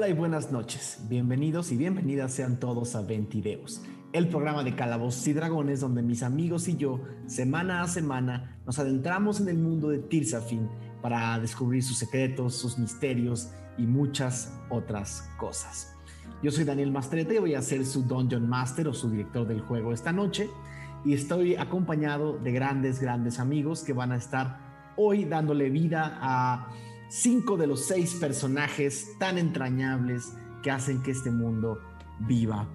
Hola y buenas noches. Bienvenidos y bienvenidas sean todos a Ventideos, el programa de Calabozos y Dragones donde mis amigos y yo, semana a semana, nos adentramos en el mundo de Tirsafin para descubrir sus secretos, sus misterios y muchas otras cosas. Yo soy Daniel Mastrete y voy a ser su Dungeon Master o su director del juego esta noche y estoy acompañado de grandes, grandes amigos que van a estar hoy dándole vida a cinco de los seis personajes tan entrañables que hacen que este mundo viva.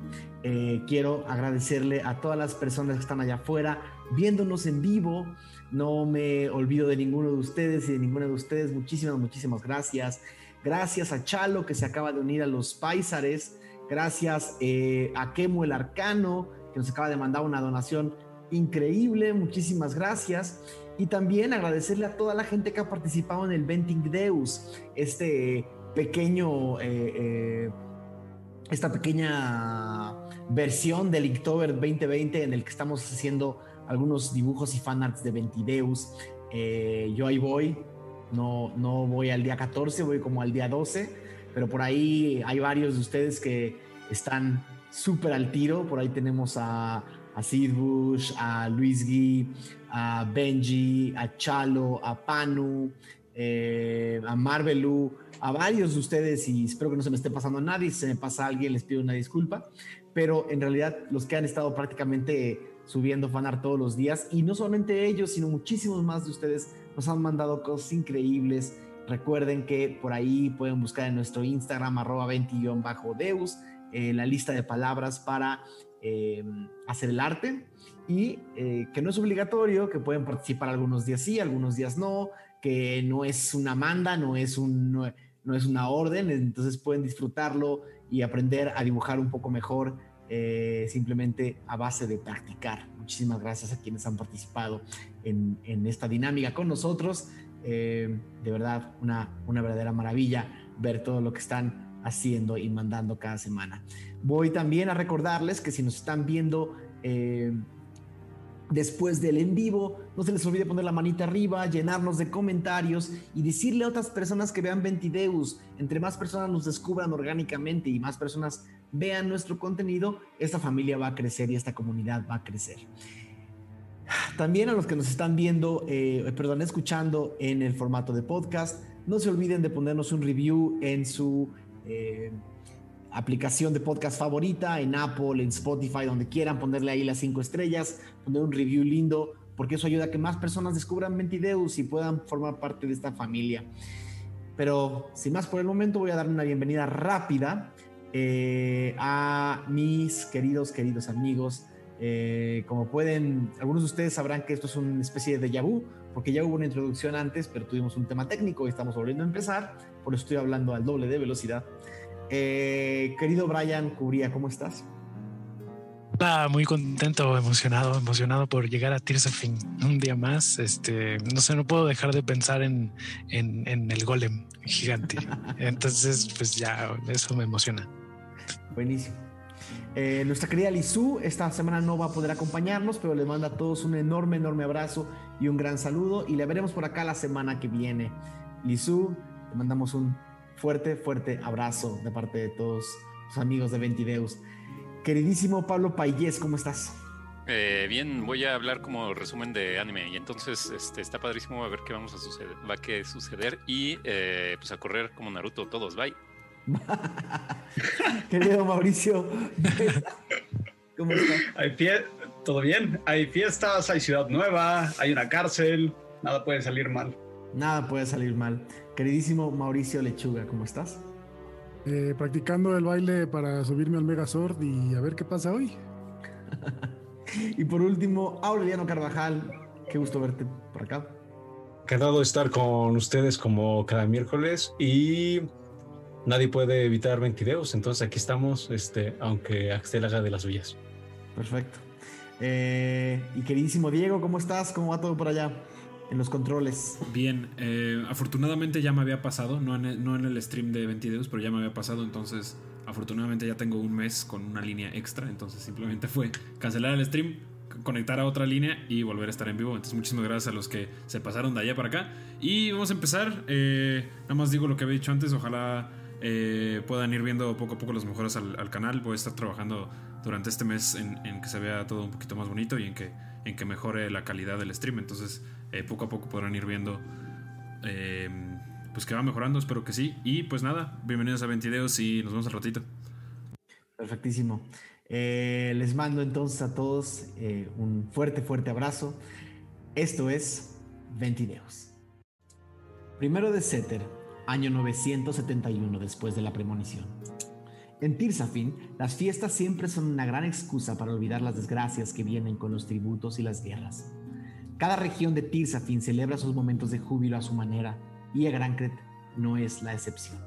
Eh, quiero agradecerle a todas las personas que están allá afuera viéndonos en vivo. No me olvido de ninguno de ustedes y de ninguna de ustedes. Muchísimas, muchísimas gracias. Gracias a Chalo que se acaba de unir a los Paisares. Gracias eh, a Kemo el Arcano que nos acaba de mandar una donación increíble. Muchísimas gracias. Y también agradecerle a toda la gente que ha participado en el Venting Deus, este pequeño, eh, eh, esta pequeña versión del Inktober 2020 en el que estamos haciendo algunos dibujos y fanarts de Ventideus. Eh, yo ahí voy, no, no voy al día 14, voy como al día 12, pero por ahí hay varios de ustedes que están súper al tiro. Por ahí tenemos a, a Sid Bush, a Luis Gui, a Benji, a Chalo, a Panu, eh, a Marvelu, a varios de ustedes y espero que no se me esté pasando a nadie. Si se me pasa a alguien, les pido una disculpa. Pero en realidad, los que han estado prácticamente subiendo fanart todos los días y no solamente ellos, sino muchísimos más de ustedes nos han mandado cosas increíbles. Recuerden que por ahí pueden buscar en nuestro Instagram, arroba 20-deus, eh, la lista de palabras para eh, hacer el arte y eh, que no es obligatorio, que pueden participar algunos días sí, algunos días no, que no es una manda, no es, un, no, es una orden, entonces pueden disfrutarlo y aprender a dibujar un poco mejor simplemente a base de practicar. Muchísimas gracias a quienes han participado en, en esta dinámica con nosotros. de verdad, una, una verdadera maravilla ver todo lo que están haciendo y mandando cada semana. Voy también a recordarles que si nos están viendo eh, después del en vivo, no se les olvide poner la manita arriba, llenarnos de comentarios y decirle a otras personas que vean Ventideus. Entre más personas nos descubran orgánicamente y más personas vean nuestro contenido, esta familia va a crecer y esta comunidad va a crecer. También a los que nos están viendo, eh, perdón, escuchando en el formato de podcast, no se olviden de ponernos un review en su eh, aplicación de podcast favorita, en Apple, en Spotify, donde quieran, ponerle ahí las cinco estrellas, poner un review lindo, porque eso ayuda a que más personas descubran Mentideus y puedan formar parte de esta familia. Pero sin más por el momento, voy a dar una bienvenida rápida eh, a mis queridos, queridos amigos. Eh, como pueden, algunos de ustedes sabrán que esto es una especie de déjà vu, porque ya hubo una introducción antes, pero tuvimos un tema técnico y estamos volviendo a empezar, por eso estoy hablando al doble de velocidad. Eh, querido Brian Cubría, ¿cómo estás? Ah, muy contento, emocionado, emocionado por llegar a Tears of un día más. Este, no sé, no puedo dejar de pensar en, en, el golem gigante. Entonces, pues ya, eso me emociona. Buenísimo. Eh, nuestra querida Lizu esta semana no va a poder acompañarnos, pero le manda a todos un enorme, enorme abrazo y un gran saludo. Y le veremos por acá la semana que viene. Lizu, te mandamos un fuerte, fuerte abrazo de parte de todos los amigos de Ventideus. Queridísimo Pablo Payés, ¿cómo estás? Eh, bien, voy a hablar como resumen de anime y entonces este, está padrísimo a ver qué vamos a suceder, va a suceder y eh, pues a correr como Naruto todos, bye. Querido Mauricio, ¿cómo estás? Todo bien, hay fiestas, hay ciudad nueva, hay una cárcel, nada puede salir mal. Nada puede salir mal. Queridísimo Mauricio Lechuga, ¿cómo estás? Eh, practicando el baile para subirme al Megazord y a ver qué pasa hoy. y por último, Aureliano Carvajal, qué gusto verte por acá. Encantado de estar con ustedes como cada miércoles y nadie puede evitar ventideos, entonces aquí estamos, este, aunque Axel haga de las suyas. Perfecto. Eh, y queridísimo Diego, ¿cómo estás? ¿Cómo va todo por allá? en los controles. Bien, eh, afortunadamente ya me había pasado, no en, en el stream de 22, pero ya me había pasado, entonces afortunadamente ya tengo un mes con una línea extra, entonces simplemente fue cancelar el stream, conectar a otra línea y volver a estar en vivo. Entonces muchísimas gracias a los que se pasaron de allá para acá. Y vamos a empezar, eh, nada más digo lo que había dicho antes, ojalá eh, puedan ir viendo poco a poco las mejoras al, canal. Voy a estar trabajando durante este mes en, que se vea todo un poquito más bonito y en que, en que mejore la calidad del stream. Entonces, eh, poco a poco podrán ir viendo eh, pues que va mejorando. Espero que sí. Y pues nada, bienvenidos a Ventideos y nos vemos al ratito. Perfectísimo. les mando entonces a todos un fuerte, fuerte abrazo. Esto es Ventideos. Primero de Setter, año 971 después de la premonición. En Tirsafin, las fiestas siempre son una gran excusa para olvidar las desgracias que vienen con los tributos y las guerras. Cada región de Tirsafin celebra sus momentos de júbilo a su manera y Egrancret no es la excepción.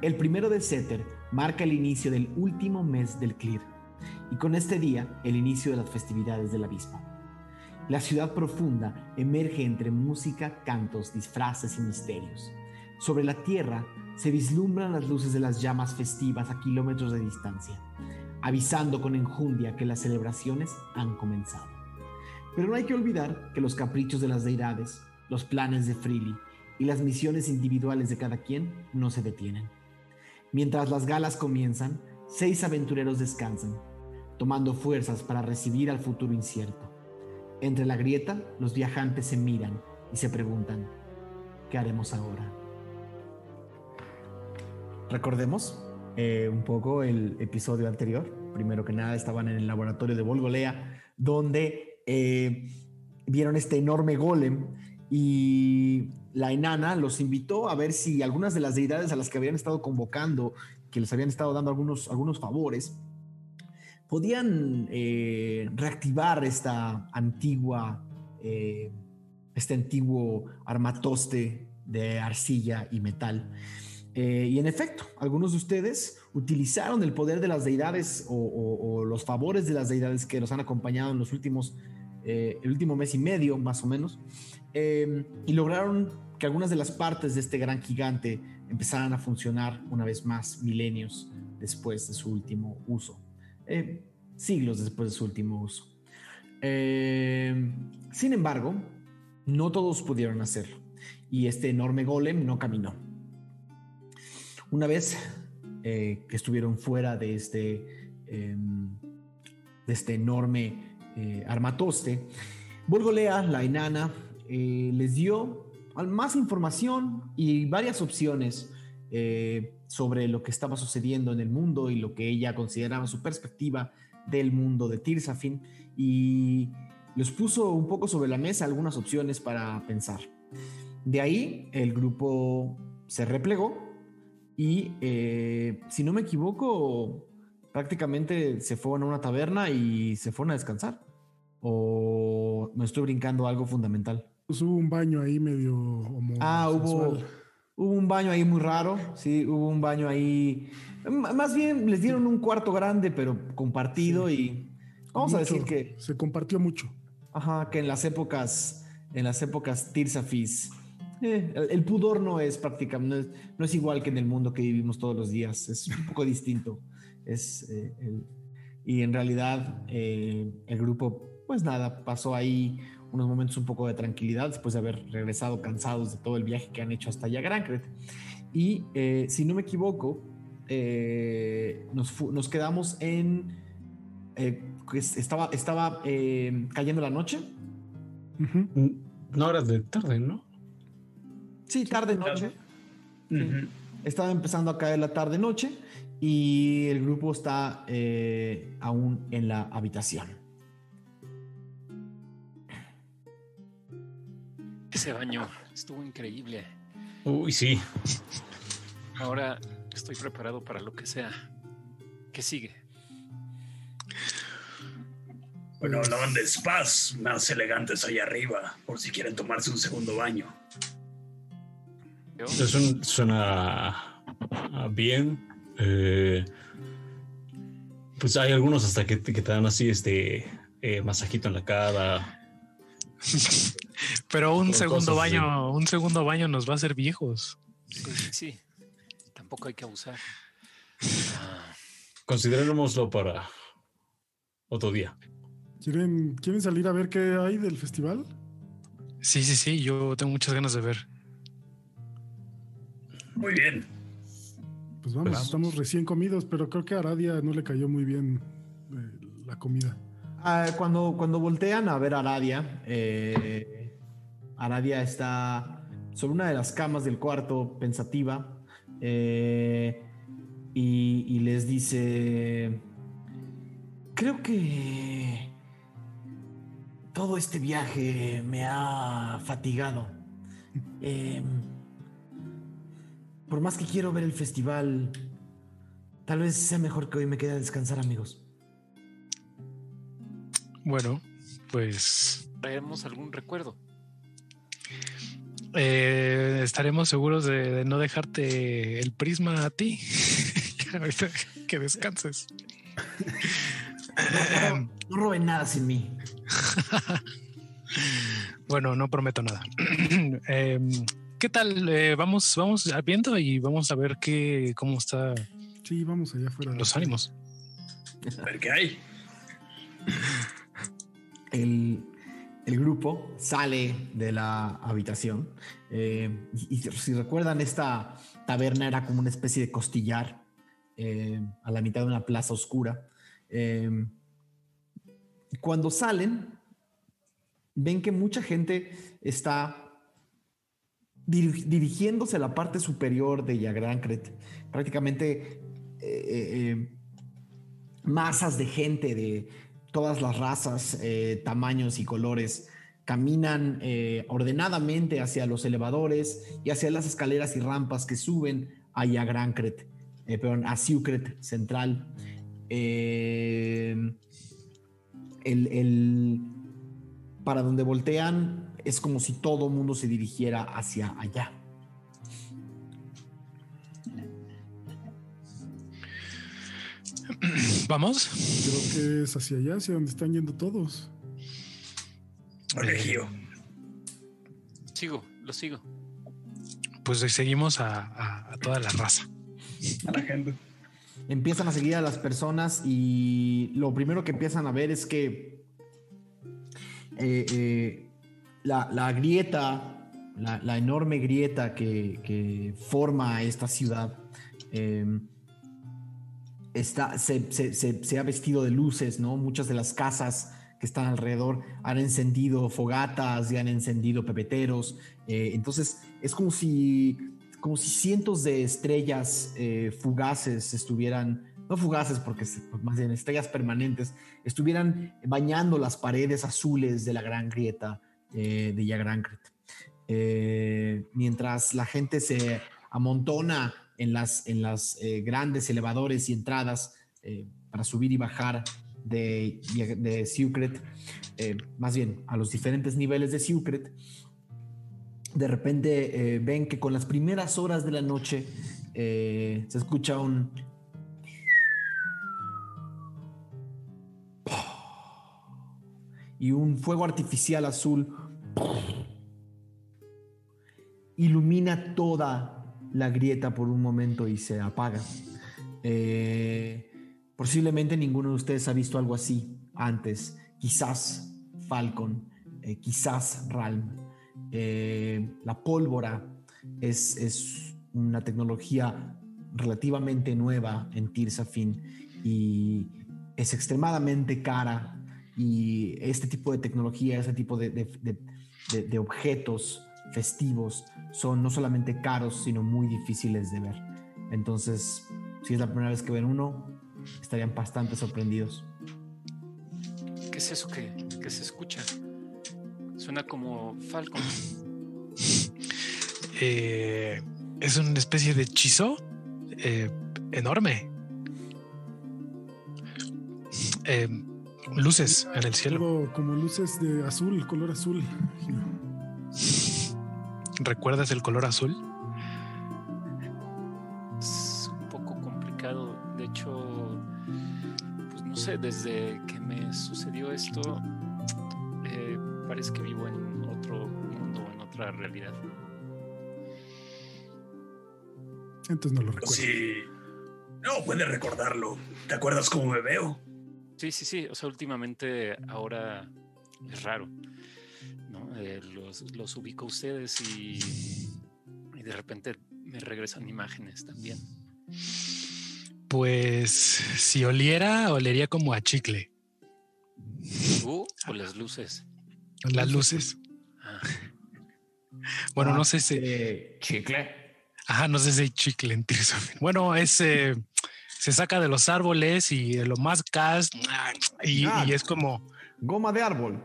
El primero de Setter marca el inicio del último mes del Clir y con este día el inicio de las festividades del abismo. La ciudad profunda emerge entre música, cantos, disfraces y misterios. Sobre la tierra se vislumbran las luces de las llamas festivas a kilómetros de distancia, avisando con enjundia que las celebraciones han comenzado. Pero no hay que olvidar que los caprichos de las deidades, los planes de Freely y las misiones individuales de cada quien no se detienen. Mientras las galas comienzan, seis aventureros descansan, tomando fuerzas para recibir al futuro incierto. Entre la grieta, los viajantes se miran y se preguntan, ¿qué haremos ahora? Recordemos eh, un poco el episodio anterior. Primero que nada, estaban en el laboratorio de Volgolea, donde eh, vieron este enorme golem y la enana los invitó a ver si algunas de las deidades a las que habían estado convocando, que les habían estado dando algunos, algunos favores, podían eh, reactivar esta antigua, este antiguo armatoste de arcilla y metal. Eh, y en efecto, algunos de ustedes utilizaron el poder de las deidades o, los favores de las deidades que los han acompañado en los últimos, el último mes y medio, más o menos, y lograron que algunas de las partes de este gran gigante empezaran a funcionar una vez más milenios después de su último uso. Eh, siglos después de su último uso. Eh, sin embargo, no todos pudieron hacerlo y este enorme golem no caminó. Una vez eh, que estuvieron fuera de este, em, de este enorme armatoste, Volgolea, la enana, les dio más información y varias opciones sobre lo que estaba sucediendo en el mundo y lo que ella consideraba su perspectiva del mundo de Tirsafin y les puso un poco sobre la mesa algunas opciones para pensar. De ahí el grupo se replegó y, eh, si no me equivoco, prácticamente se fueron a una taberna y se fueron a descansar. ¿O me estoy brincando algo fundamental? Pues hubo un baño ahí medio Ah, hubo Hubo un baño ahí muy raro, sí, hubo un baño ahí. Más bien les dieron un cuarto grande, pero compartido y vamos a decir que se compartió mucho. Ajá, que en las épocas, en las épocas Tirsafis, eh, el, pudor no es prácticamente, no es, igual que en el mundo que vivimos todos los días, es un poco distinto. Es, eh, y en realidad eh, el grupo, pues nada, pasó ahí unos momentos un poco de tranquilidad después de haber regresado cansados de todo el viaje que han hecho hasta allá Grancret. Y eh, si no me equivoco, eh, nos, quedamos en... Eh, estaba estaba cayendo la noche. No horas de tarde, ¿no? Sí, tarde-noche. Estaba empezando a caer la tarde-noche y el grupo está aún en la habitación. Ese baño estuvo increíble. Uy, sí. Ahora estoy preparado para lo que sea. ¿Qué sigue? Bueno, hablaban de spas más elegantes ahí arriba, por si quieren tomarse un segundo baño. Suena ah, bien. Eh, pues hay algunos hasta que, te dan así este eh, masajito en la cara. Pero un segundo baño, un segundo baño nos va a hacer viejos. Sí, sí, Tampoco hay que abusar. Considerémoslo para otro día. ¿Quieren, ¿Quieren salir a ver qué hay del festival? Sí, sí, sí. Yo tengo muchas ganas de ver. Muy bien. Pues vamos, estamos recién comidos, pero creo que a Aradia no le cayó muy bien eh, la comida. Ah, cuando, cuando voltean a ver a Aradia, eh, Aradia está sobre una de las camas del cuarto, pensativa, eh, y, y les dice, creo que todo este viaje me ha fatigado. Em, por más que quiero ver el festival, tal vez sea mejor que hoy me quede a descansar, amigos. Bueno, pues... Traemos algún recuerdo. Eh, estaremos seguros de, no dejarte el prisma a ti. que descanses. no, no roben nada sin mí. bueno, no prometo nada. Em, ¿Qué tal? Eh, vamos, vamos viendo y vamos a ver qué, cómo está. Sí, vamos allá afuera. Los ánimos. A ver qué hay. El, grupo sale de la habitación eh, y, si recuerdan, esta taberna era como una especie de costillar eh, a la mitad de una plaza oscura. cuando salen, ven que mucha gente está dirigiéndose a la parte superior de Yagrancret. Prácticamente eh, eh, eh, masas de gente de todas las razas, tamaños y colores caminan ordenadamente hacia los elevadores y hacia las escaleras y rampas que suben a Yagrancret, perdón, a Siucret Central. el, para donde voltean es como si todo el mundo se dirigiera hacia allá. ¿Vamos? Creo que es hacia allá, hacia donde están yendo todos. Elegío. Sigo, lo sigo. Pues seguimos a, a toda la raza. A la gente. Empiezan a seguir a las personas y lo primero que empiezan a ver es que eh, eh, la, grieta, la, enorme grieta que, forma esta ciudad, em, está, se, ha vestido de luces, ¿no? Muchas de las casas que están alrededor han encendido fogatas y han encendido pepeteros. Eh, entonces es como si, como si cientos de estrellas fugaces estuvieran no fugaces porque pues, más bien estrellas permanentes, estuvieran bañando las paredes azules de la gran grieta eh, de Yagrancret. Eh, mientras la gente se amontona en las, en las eh, grandes elevadores y entradas para subir y bajar de, de Secret, más bien a los diferentes niveles de Secret, de repente ven que con las primeras horas de la noche se escucha un y un fuego artificial azul ilumina toda la grieta por un momento y se apaga. Eh, posiblemente ninguno de ustedes ha visto algo así antes. Quizás Falcon, eh, quizás Ralm. Eh, la pólvora es, es, una tecnología relativamente nueva en Tirsafin y es extremadamente cara y este tipo de tecnología, este tipo de, objetos festivos son no solamente caros, sino muy difíciles de ver. Entonces, si es la primera vez que ven uno, estarían bastante sorprendidos. ¿Qué es eso que, se escucha? Suena como Falcon. Eh, es una especie de hechizo eh, enorme. Eh, luces en el cielo. como luces de azul, color azul. ¿Recuerdas el color azul? Es un poco complicado. De hecho, pues no sé, desde que me sucedió esto, eh, parece que vivo en otro mundo, en otra realidad. Entonces no lo recuerdo. Sí. No puedes recordarlo. ¿Te acuerdas cómo me veo? Sí, sí, sí. O sea, últimamente ahora es raro. ¿no? Eh, los, ubico a ustedes y, de repente me regresan imágenes también. Pues si oliera, olería como a chicle. ¿Tú o las luces? Las luces. Ah, Bueno, Ah, no sé si. eh, chicle. Ajá, no sé si hay chicle en Tears Bueno, es. eh, se saca de los árboles y lo mascas y, Ah. y es como Goma de árbol.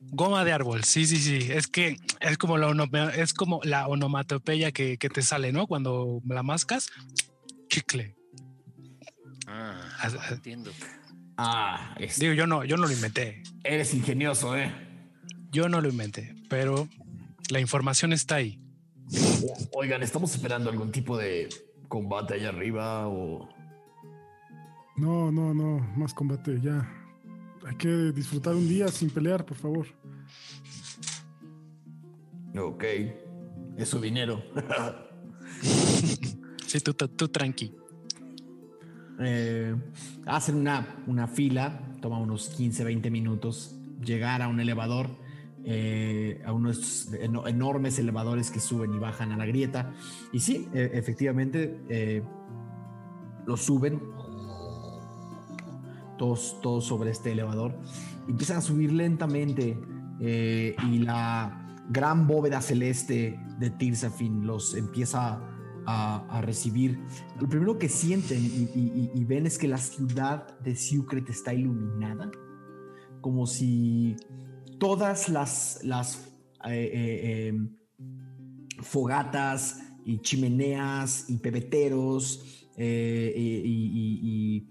goma de árbol. Sí, sí, sí. Es que es como la, es como la onomatopeya que, que te sale, ¿no? Cuando la mascas, chicle. ah, entiendo. Ah, es- Digo, yo no, yo no lo inventé. eres ingenioso, ¿eh? Yo no lo inventé, pero la información está ahí. O- Oigan, ¿estamos esperando algún tipo de combate allá arriba o...? No, no, no, más combate, ya. Hay que disfrutar un día sin pelear, por favor. Ok, es su dinero. Sí, tú, tú, tú tranqui. Eh, hacen una, una fila, toma unos 15, 20 minutos llegar a un elevador, eh, a unos eno- enormes elevadores que suben y bajan a la grieta. Y sí, e- efectivamente, eh, lo suben todos, sobre este elevador. Empiezan a subir lentamente eh, y la gran bóveda celeste de Tirsafin los empieza a, recibir. Lo primero que sienten y, y- ven es que la ciudad de Sucret está iluminada, como si todas las, eh, eh, em, fogatas y chimeneas y pebeteros y-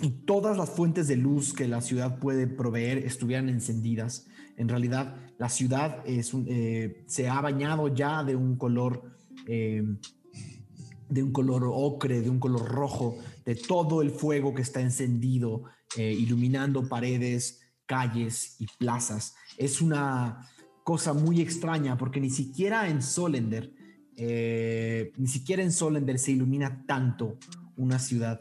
y todas las fuentes de luz que la ciudad puede proveer estuvieran encendidas. En realidad, la ciudad eh, se ha bañado ya de un color eh, de un color ocre, de un color rojo, de todo el fuego que está encendido, eh, iluminando paredes, calles y plazas. Es una cosa muy extraña porque ni siquiera en Solender, eh, ni siquiera en Solender se ilumina tanto una ciudad.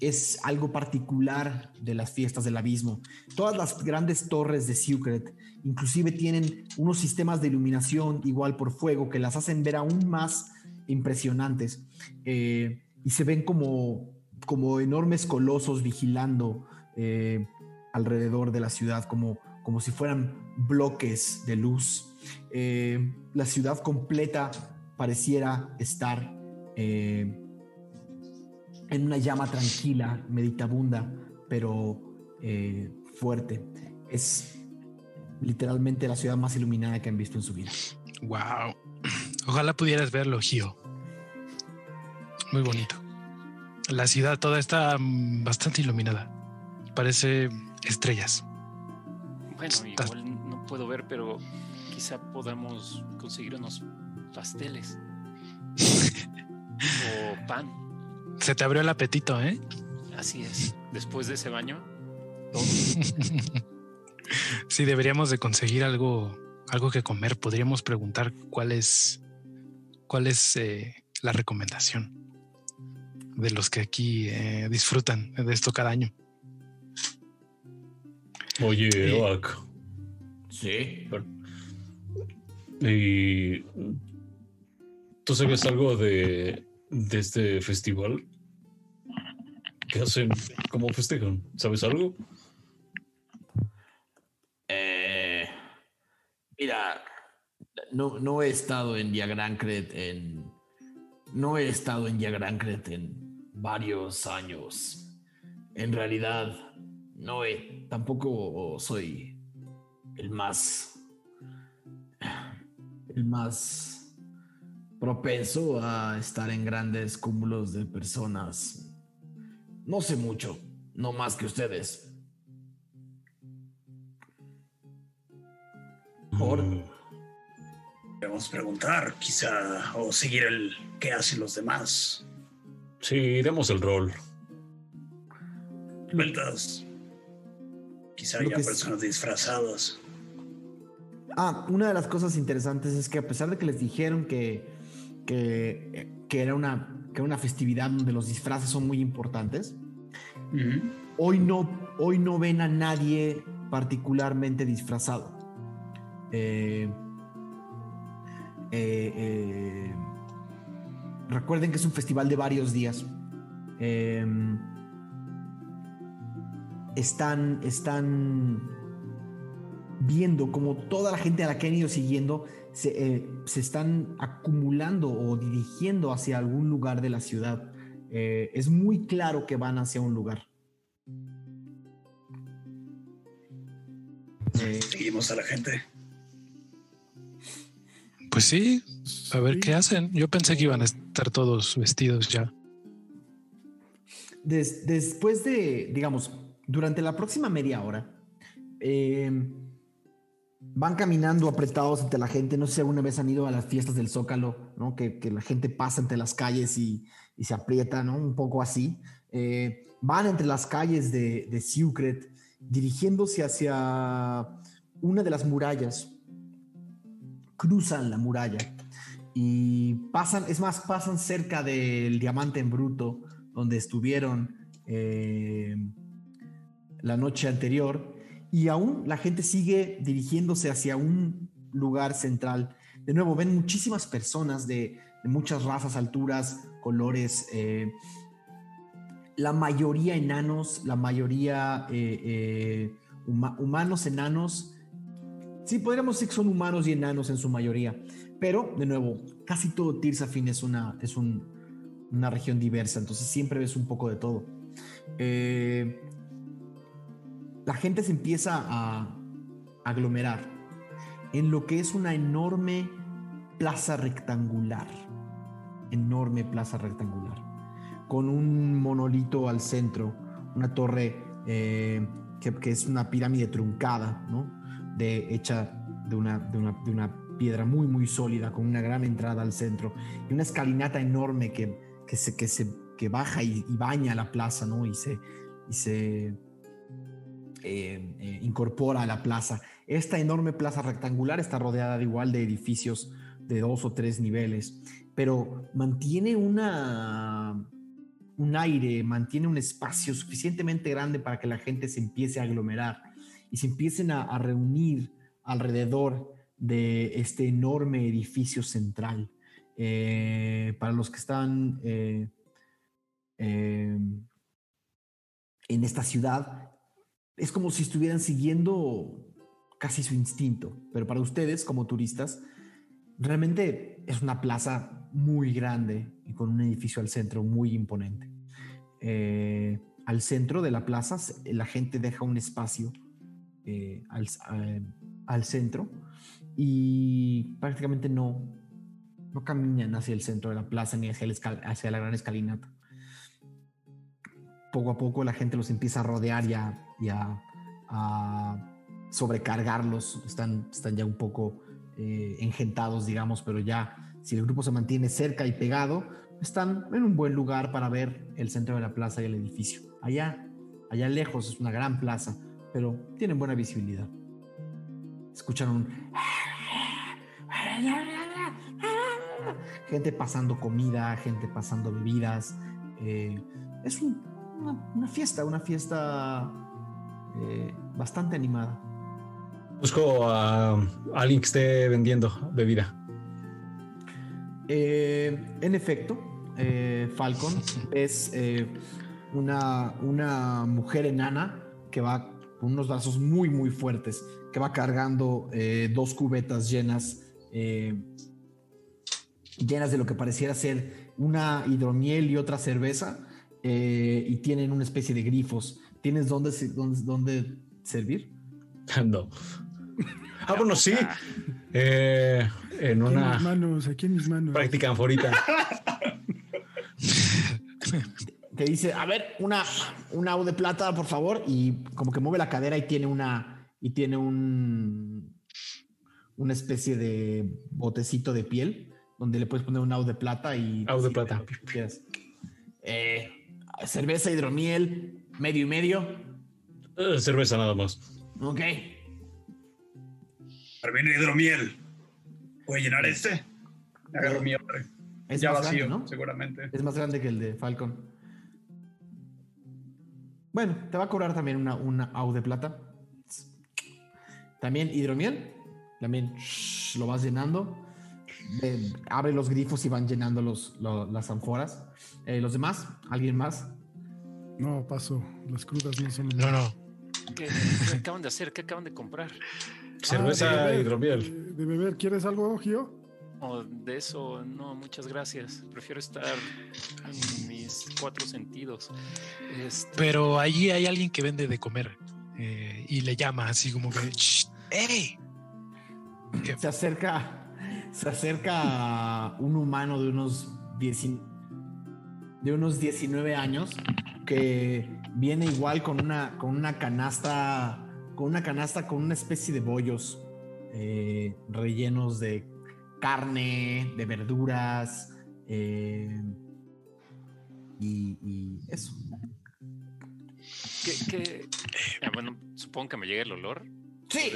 Es algo particular de las fiestas del abismo. Todas las grandes torres de Sucret inclusive tienen unos sistemas de iluminación igual por fuego que las hacen ver aún más impresionantes eh, y se ven como, como enormes colosos vigilando eh, alrededor de la ciudad, como, como si fueran bloques de luz. Eh, la ciudad completa pareciera estar en una llama tranquila, meditabunda, pero eh, fuerte. Es literalmente la ciudad más iluminada que han visto en su vida. Wow. Ojalá pudieras verlo, Gio. Muy bonito. La ciudad toda está mm, bastante iluminada. Parece estrellas. Bueno, igual no puedo ver, pero quizá podamos conseguir unos pasteles. o pan. Se te abrió el apetito, ¿eh? Así es. Después de ese baño, todo. Sí, deberíamos de conseguir algo, algo que comer. Podríamos preguntar cuál es, cuál es eh, la recomendación de los que aquí eh, disfrutan de esto cada año. Oye. Oak, Sí. ¿y tú sabes algo de, de este festival? ¿Qué hacen? ¿Cómo festejan? ¿Sabes algo? Eh, mira, no, no he estado en Diagrancret en. No he estado en Diagrancret en varios años. En realidad, no he. Tampoco soy el más. El más propenso a estar en grandes cúmulos de personas. No sé mucho, no más que ustedes. Por- Mm, Debemos preguntar, quizá, o seguir el qué hacen los demás. Sí, demos el rol. Vueltas. Quizá Lo haya que es- personas disfrazadas. Ah, una de las cosas interesantes es que a pesar de que les dijeron que, que, que era, una, que era una festividad donde los disfraces son muy importantes, hoy no, hoy no ven a nadie particularmente disfrazado. Eh, eh, eh, recuerden que es un festival de varios días. Em, están, están viendo como toda la gente a la que han ido siguiendo se, eh, se están acumulando o dirigiendo hacia algún lugar de la ciudad. Eh, es muy claro que van hacia un lugar. Eh, Seguimos a la gente. Pues sí, a ver qué hacen. Yo pensé que iban a estar todos vestidos ya. después de, digamos, durante la próxima media hora, eh, van caminando apretados ante la gente. No sé si alguna vez han ido a las fiestas del Zócalo, ¿no? Que, la gente pasa entre las calles y, se aprieta, ¿no? Un poco así. Eh, van entre las calles de, de Sucret, dirigiéndose hacia una de las murallas. Cruzan la muralla y pasan, es más, pasan cerca del diamante en bruto, donde estuvieron eh, la noche anterior y aún la gente sigue dirigiéndose hacia un lugar central. De nuevo, ven muchísimas personas de, muchas razas, alturas, colores, eh, la mayoría enanos, la mayoría eh, eh, humanos, enanos. Sí, podríamos decir que son humanos y enanos en su mayoría, pero de nuevo, casi todo Tirsafin es una, es una región diversa, entonces siempre ves un poco de todo. La gente se empieza a aglomerar en lo que es una enorme plaza rectangular, enorme plaza rectangular, con un monolito al centro, una torre eh, que, es una pirámide truncada, ¿no? De, hecha de una, de, una, piedra muy, muy sólida, con una gran entrada al centro, y una escalinata enorme que, que, se, que, se, que baja y, baña la plaza, ¿no? Y se, y se eh, eh, incorpora a la plaza. Esta enorme plaza rectangular está rodeada de igual de edificios de dos o tres niveles, pero mantiene una, un aire, mantiene un espacio suficientemente grande para que la gente se empiece a aglomerar y se empiecen a, reunir alrededor de este enorme edificio central. Eh, para los que están en esta ciudad, es como si estuvieran siguiendo casi su instinto, pero para ustedes como turistas, realmente es una plaza muy grande y con un edificio al centro muy imponente. Eh, al centro de la plaza la gente deja un espacio eh, al, centro y prácticamente no, no caminan hacia el centro de la plaza ni hacia, hacia la gran escalinata. Poco a poco la gente los empieza a rodear y a, sobrecargarlos. Están, están ya un poco eh, engentados, digamos, pero ya si el grupo se mantiene cerca y pegado, están en un buen lugar para ver el centro de la plaza y el edificio. Allá, allá lejos es una gran plaza, pero tienen buena visibilidad. Escucharon gente pasando comida, gente pasando bebidas. Eh, es una, fiesta, una fiesta eh, bastante animada. Busco a alguien que esté vendiendo bebida. Eh, en efecto, eh, Falcon es una, una mujer enana que va con unos brazos muy, muy fuertes, que va cargando dos cubetas llenas, llenas de lo que pareciera ser una hidromiel y otra cerveza, y tienen una especie de grifos ¿Tienes dónde, dónde, dónde servir? No. Ah, bueno, sí. Eh, en una. Aquí en mis manos, aquí en mis manos. Práctica anforita. Te dice, a ver, una, una U de plata, por favor. Y como que mueve la cadera y tiene una. Y tiene un. Una especie de botecito de piel donde le puedes poner un AU de plata y. AU de plata. Eh, cerveza, hidromiel, medio y medio. Eh, cerveza nada más. Ok. Termina hidromiel. ¿Puede llenar este? Agarro mi Es ya vacío, ¿no? seguramente. Es más grande que el de Falcon. Bueno, te va a cobrar también una, una AU de plata. También hidromiel. También lo vas llenando. Abre los grifos y van llenando los, las ánforas. Eh, ¿Los demás? ¿Alguien más? No, paso. Las crudas no son. No, no. ¿Qué, acaban de hacer? ¿Qué acaban de comprar? Cerveza ah, hidromiel. De, beber, ¿quieres algo, Gio? Oh, de eso, no, muchas gracias. Prefiero estar en mis cuatro sentidos. Este Pero allí hay alguien que vende de comer eh, y le llama así como que, ¡Ey! Se acerca, se acerca un humano de unos, de unos 19 años que viene igual con una, con una canasta, con una canasta con una especie de bollos eh, rellenos de carne, de verduras eh, y, eso. ¿Qué, ah, bueno, supongo que me llegue el olor. Sí.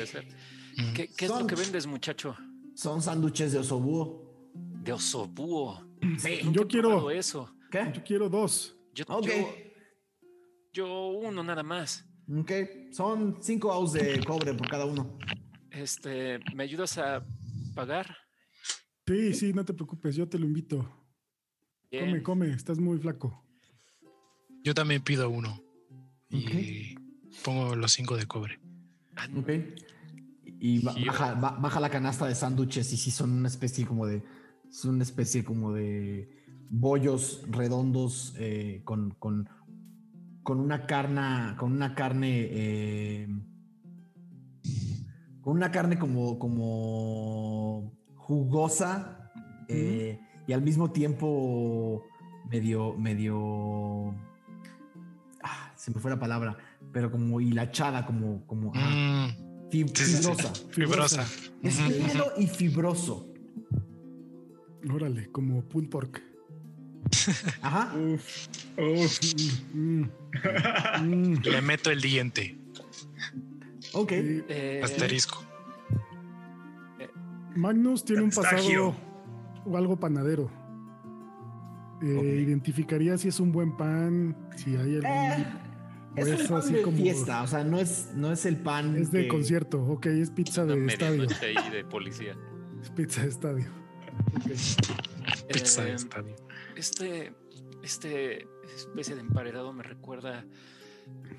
¿Qué, es lo que vendes, muchacho? Son sándwiches de osobúo. De osobúo. Sí, yo quiero eso. ¿Qué? Yo quiero dos. Yo, yo, uno nada más. Ok, son cinco aus de cobre por cada uno. Este, ¿me ayudas a pagar? Sí, sí, no te preocupes, yo te lo invito. Come, come, estás muy flaco. Yo también pido uno. Y pongo los cinco de cobre. Ah, ok. Y baja, baja, la canasta de sándwiches y sí son una especie como de. Son una especie como de bollos redondos eh, con, con, con, una carne. Con una carne. Eh, con una carne como. como jugosa eh, y al mismo tiempo medio, medio, ah, se me fue la palabra, pero como hilachada, como, como ah, mm. Fibrosa. Fibrosa. Es húmedo y fibroso. Órale, como pulled pork. Ajá. Mm, mm, Le meto el diente. Ok. Asterisco. Magnus tiene un pasado o algo panadero. Eh, Identificaría si es un buen pan, si hay algún. Eh, es, así de como, fiesta, o sea, no es, no es el pan. Es de concierto, ok, es pizza de estadio. de policía. Es pizza de estadio. pizza de eh, estadio. Este, este especie de emparedado me recuerda,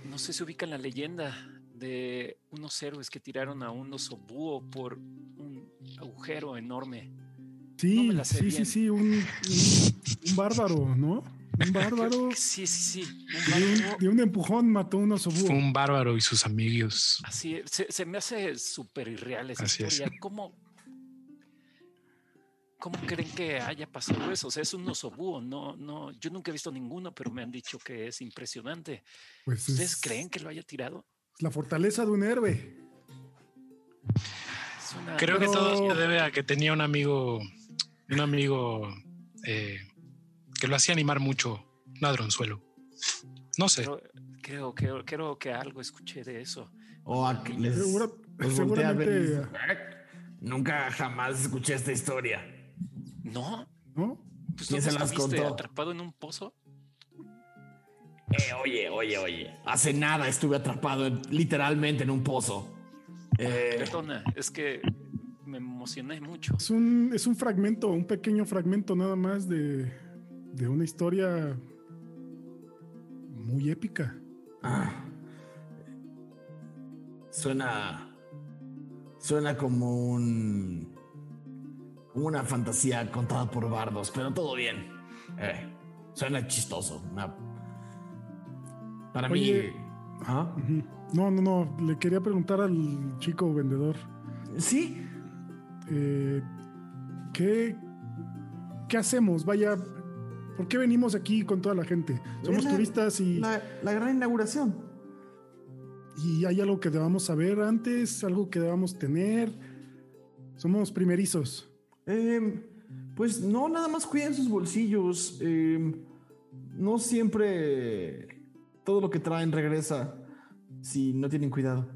no sé si ubican la leyenda de unos héroes que tiraron a un oso búho por un agujero enorme. Sí, sí, sí, sí, un, bárbaro, ¿no? Un bárbaro. sí, sí, sí. de, un, empujón mató a un oso búho. un bárbaro y sus amigos. Así se, me hace súper irreal esa historia. ¿Cómo, ¿Cómo creen que haya pasado eso? O sea, es un oso búho. No, no, yo nunca he visto ninguno, pero me han dicho que es impresionante. Pues ¿Ustedes creen que lo haya tirado? La fortaleza de un héroe. Creo que todo se debe a que tenía un amigo, un amigo eh, que lo hacía animar mucho, ladronzuelo. No sé. Creo, creo, creo, que algo escuché de eso. O a que les, seguramente. Nunca jamás escuché esta historia. ¿No? ¿No? Pues ¿Quién se las contó? atrapado en un pozo? Eh, oye, oye, oye. Hace nada estuve atrapado literalmente en un pozo. Eh, Perdona, es que me emocioné mucho. Es un, es un fragmento, un pequeño fragmento nada más de, de una historia muy épica. Ah. Suena. Suena como un. como una fantasía contada por bardos, pero todo bien. Eh, suena chistoso. Una para mí. ¿Ah? No, no, no. Le quería preguntar al chico vendedor. Sí. Eh, ¿qué, ¿Qué hacemos? Vaya, ¿por qué venimos aquí con toda la gente? Somos turistas y. La, gran inauguración. ¿Y hay algo que debamos saber antes? ¿Algo que debamos tener? Somos primerizos. Em, pues no, nada más cuiden sus bolsillos. Em, no siempre todo lo que traen regresa si no tienen cuidado.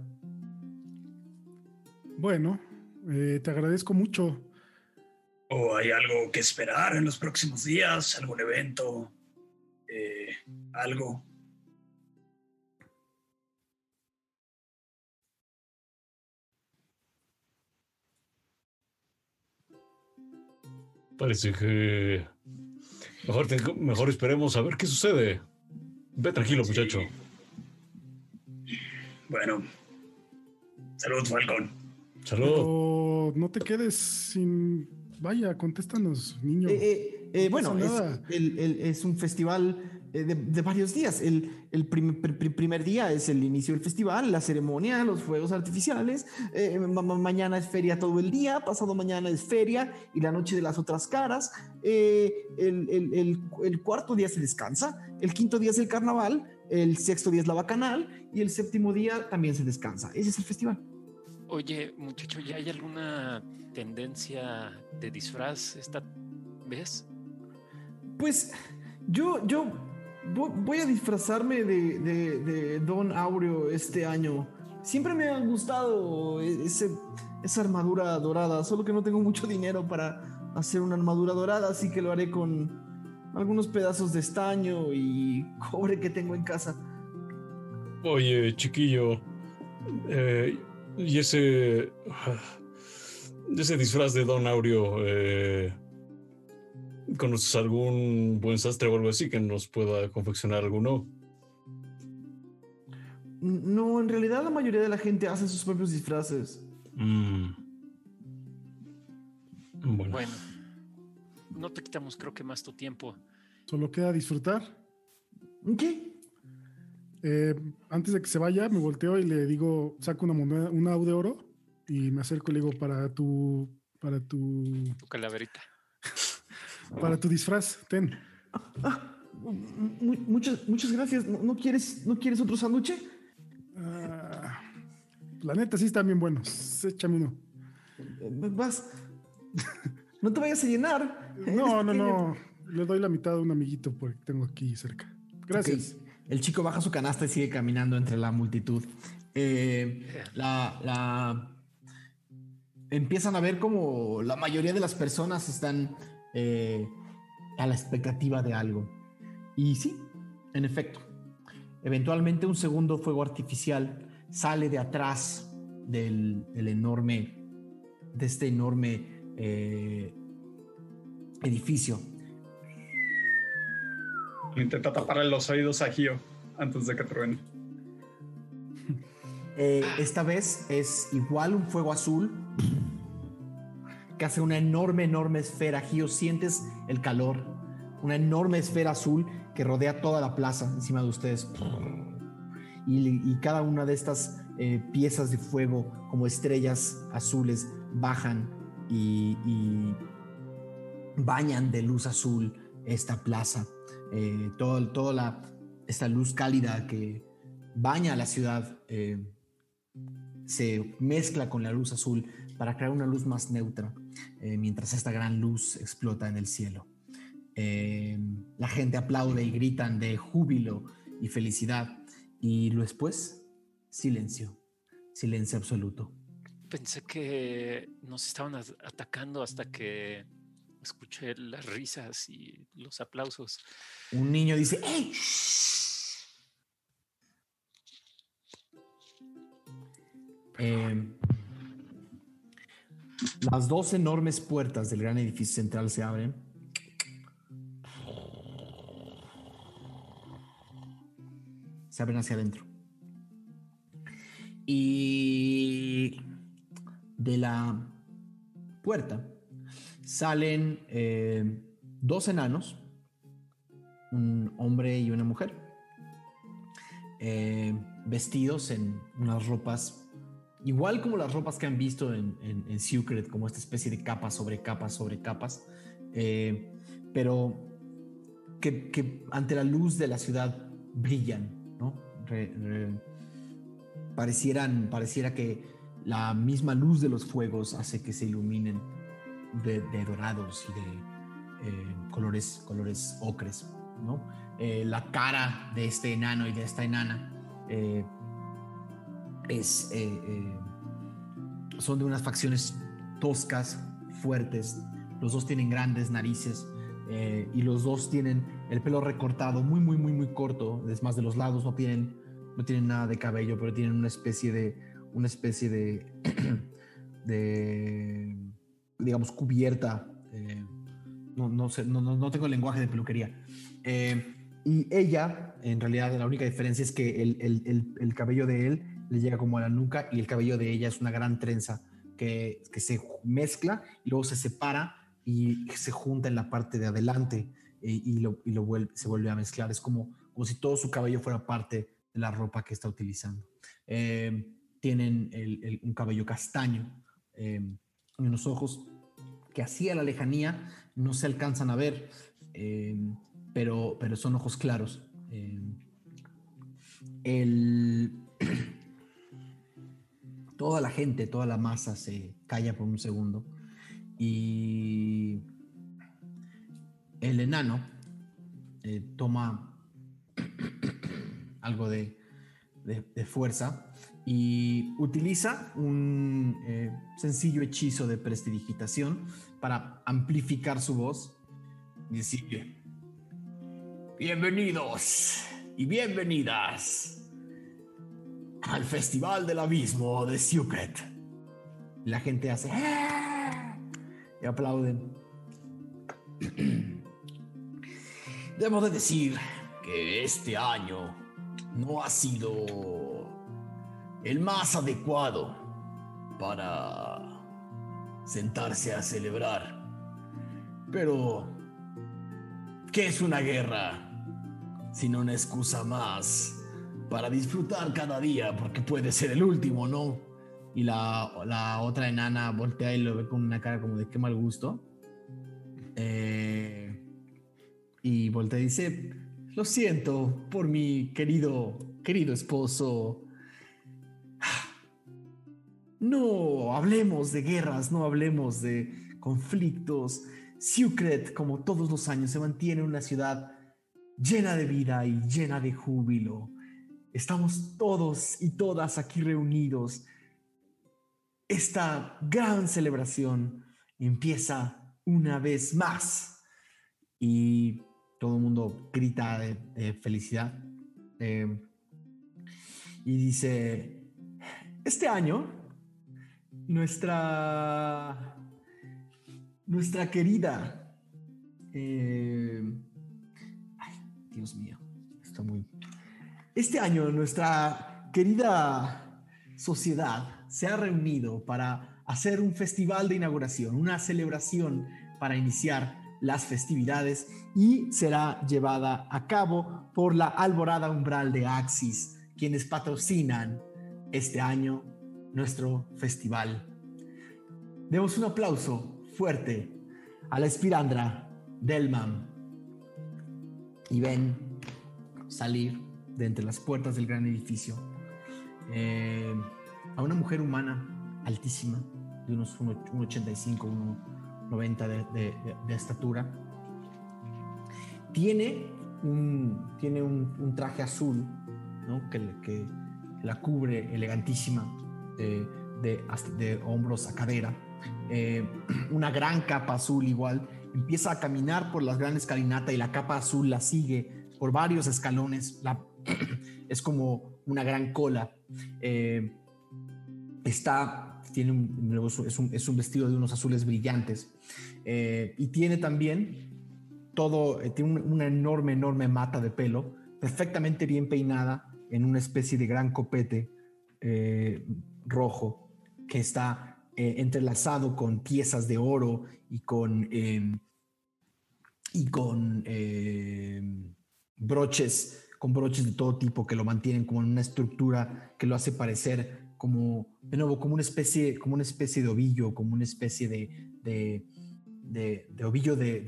Bueno, eh, te agradezco mucho. ¿O hay algo que esperar en los próximos días? ¿Algún evento? Eh, ¿Algo? Parece que mejor, mejor esperemos a ver qué sucede. Ve tranquilo, muchacho. Bueno, salud, Falcón. Salud. no te quedes sin. Vaya, contéstanos, niño. Eh, eh, eh, bueno, es, un festival de, varios días. El, primer día es el inicio del festival, la ceremonia, los fuegos artificiales. mañana es feria todo el día, pasado mañana es feria y la noche de las otras caras. el, cuarto día se descansa, el quinto día es el carnaval, el sexto día es la bacanal y el séptimo día también se descansa. Ese es el festival. Oye, muchacho, ¿ya hay alguna tendencia de disfraz esta vez? Pues yo, yo voy a disfrazarme de, Don Aureo este año. Siempre me ha gustado ese, esa armadura dorada, solo que no tengo mucho dinero para hacer una armadura dorada, así que lo haré con algunos pedazos de estaño y cobre que tengo en casa. Oye, chiquillo, eh, y ese. Ese disfraz de Don Aureo. Eh, ¿Conoces algún buen sastre o algo así que nos pueda confeccionar alguno? No, en realidad la mayoría de la gente hace sus propios disfraces. Mm. Bueno. bueno. No te quitamos, creo que más tu tiempo. Solo queda disfrutar. ¿Qué? Eh, antes de que se vaya, me volteo y le digo, saco una moneda, un de oro y me acerco y le digo, para tu, para tu... Tu calaverita. para tu disfraz, ten. Ah, muchas, muchas gracias. ¿No, quieres, ¿No quieres otro sándwich? Ah, la neta sí están bien buenos. Échame uno. Eh, vas. no te vayas a llenar. No, no, no. Le doy la mitad a un amiguito porque tengo aquí cerca. Gracias. El chico baja su canasta y sigue caminando entre la multitud. Eh, la, empiezan a ver como la mayoría de las personas están eh, a la expectativa de algo. Y sí, en efecto, eventualmente un segundo fuego artificial sale de atrás del, enorme, de este enorme eh, edificio Intenta taparle los oídos a Gio antes de que truene. Eh, esta vez es igual un fuego azul que hace una enorme, enorme esfera. Gio, sientes el calor. Una enorme esfera azul que rodea toda la plaza encima de ustedes. Y, cada una de estas eh, piezas de fuego, como estrellas azules, bajan y bañan de luz azul esta plaza. Eh, toda la, luz cálida que baña la ciudad eh, se mezcla con la luz azul para crear una luz más neutra, eh, mientras esta gran luz explota en el cielo. la gente aplaude y gritan de júbilo y felicidad, y después, silencio, silencio absoluto. Pensé que nos estaban atacando hasta que escuché las risas y los aplausos. Un niño dice, ¡Ey! Em, las dos enormes puertas del gran edificio central se abren. Se abren hacia adentro. Y de la puerta salen eh, dos enanos, un hombre y una mujer, eh, vestidos en unas ropas, igual como las ropas que han visto en, en, Secret, como esta especie de capas sobre capas sobre capas, eh, pero que, ante la luz de la ciudad brillan, ¿no? parecieran, pareciera que la misma luz de los fuegos hace que se iluminen de, dorados y de eh, colores, colores ocres. ¿no? Eh, la cara de este enano y de esta enana eh, es, son de unas facciones toscas, fuertes. Los dos tienen grandes narices y los dos tienen el pelo recortado, muy, muy, muy, muy corto. Es más, de los lados no tienen, no tienen nada de cabello, pero tienen una especie de, una especie de, de digamos, cubierta eh, no, no, sé, no, no, tengo lenguaje de peluquería. Eh, y ella, en realidad, la única diferencia es que el, el, el, cabello de él le llega como a la nuca y el cabello de ella es una gran trenza que, que se mezcla y luego se separa y se junta en la parte de adelante eh, y, lo, y lo vuelve, se vuelve a mezclar. Es como, como si todo su cabello fuera parte de la ropa que está utilizando. Eh, tienen un cabello castaño eh, y unos ojos que así a la lejanía no se alcanzan a ver, pero, pero son ojos claros. el, toda la gente, toda la masa se calla por un segundo y el enano eh, toma algo de, fuerza y utiliza un eh, sencillo hechizo de prestidigitación para amplificar su voz y bienvenidos y bienvenidas al Festival del Abismo de Secret. La gente hace... ¡Ah!", y aplauden. Debo de decir que este año no ha sido el más adecuado para sentarse a celebrar. Pero, ¿qué es una guerra? Sino una excusa más para disfrutar cada día, porque puede ser el último, ¿no? Y la, la otra enana voltea y lo ve con una cara como de qué mal gusto. Eh, y voltea y dice, lo siento por mi querido, querido esposo. No hablemos de guerras, no hablemos de conflictos. Sucret, como todos los años, se mantiene una ciudad llena de vida y llena de júbilo. Estamos todos y todas aquí reunidos. Esta gran celebración empieza una vez más. Y todo el mundo grita de, felicidad. Eh, y dice, este año, nuestra, nuestra querida, eh, ay, Dios mío, está muy... Este año, nuestra querida sociedad se ha reunido para hacer un festival de inauguración, una celebración para iniciar las festividades y será llevada a cabo por la Alborada Umbral de Axis, quienes patrocinan este año nuestro festival. Demos un aplauso fuerte a la espirandra Delman y ven salir de entre las puertas del gran edificio eh, a una mujer humana altísima, de unos 1,85, 1 90 de, estatura. Tiene un, tiene un, traje azul que, que, la cubre elegantísima de, de, hombros a cadera. Eh, una gran capa azul igual. Empieza a caminar por la gran escalinata y la capa azul la sigue por varios escalones. Es como una gran cola. Eh, está tiene un, es, un, vestido de unos azules brillantes eh, y tiene también todo, eh, tiene una enorme, enorme mata de pelo, perfectamente bien peinada en una especie de gran copete eh, rojo que está entrelazado con piezas de oro y con, em, y con em, broches, con broches de todo tipo que lo mantienen como en una estructura que lo hace parecer como, de nuevo, como una especie, como una especie de ovillo, como una especie de, de, de, ovillo de,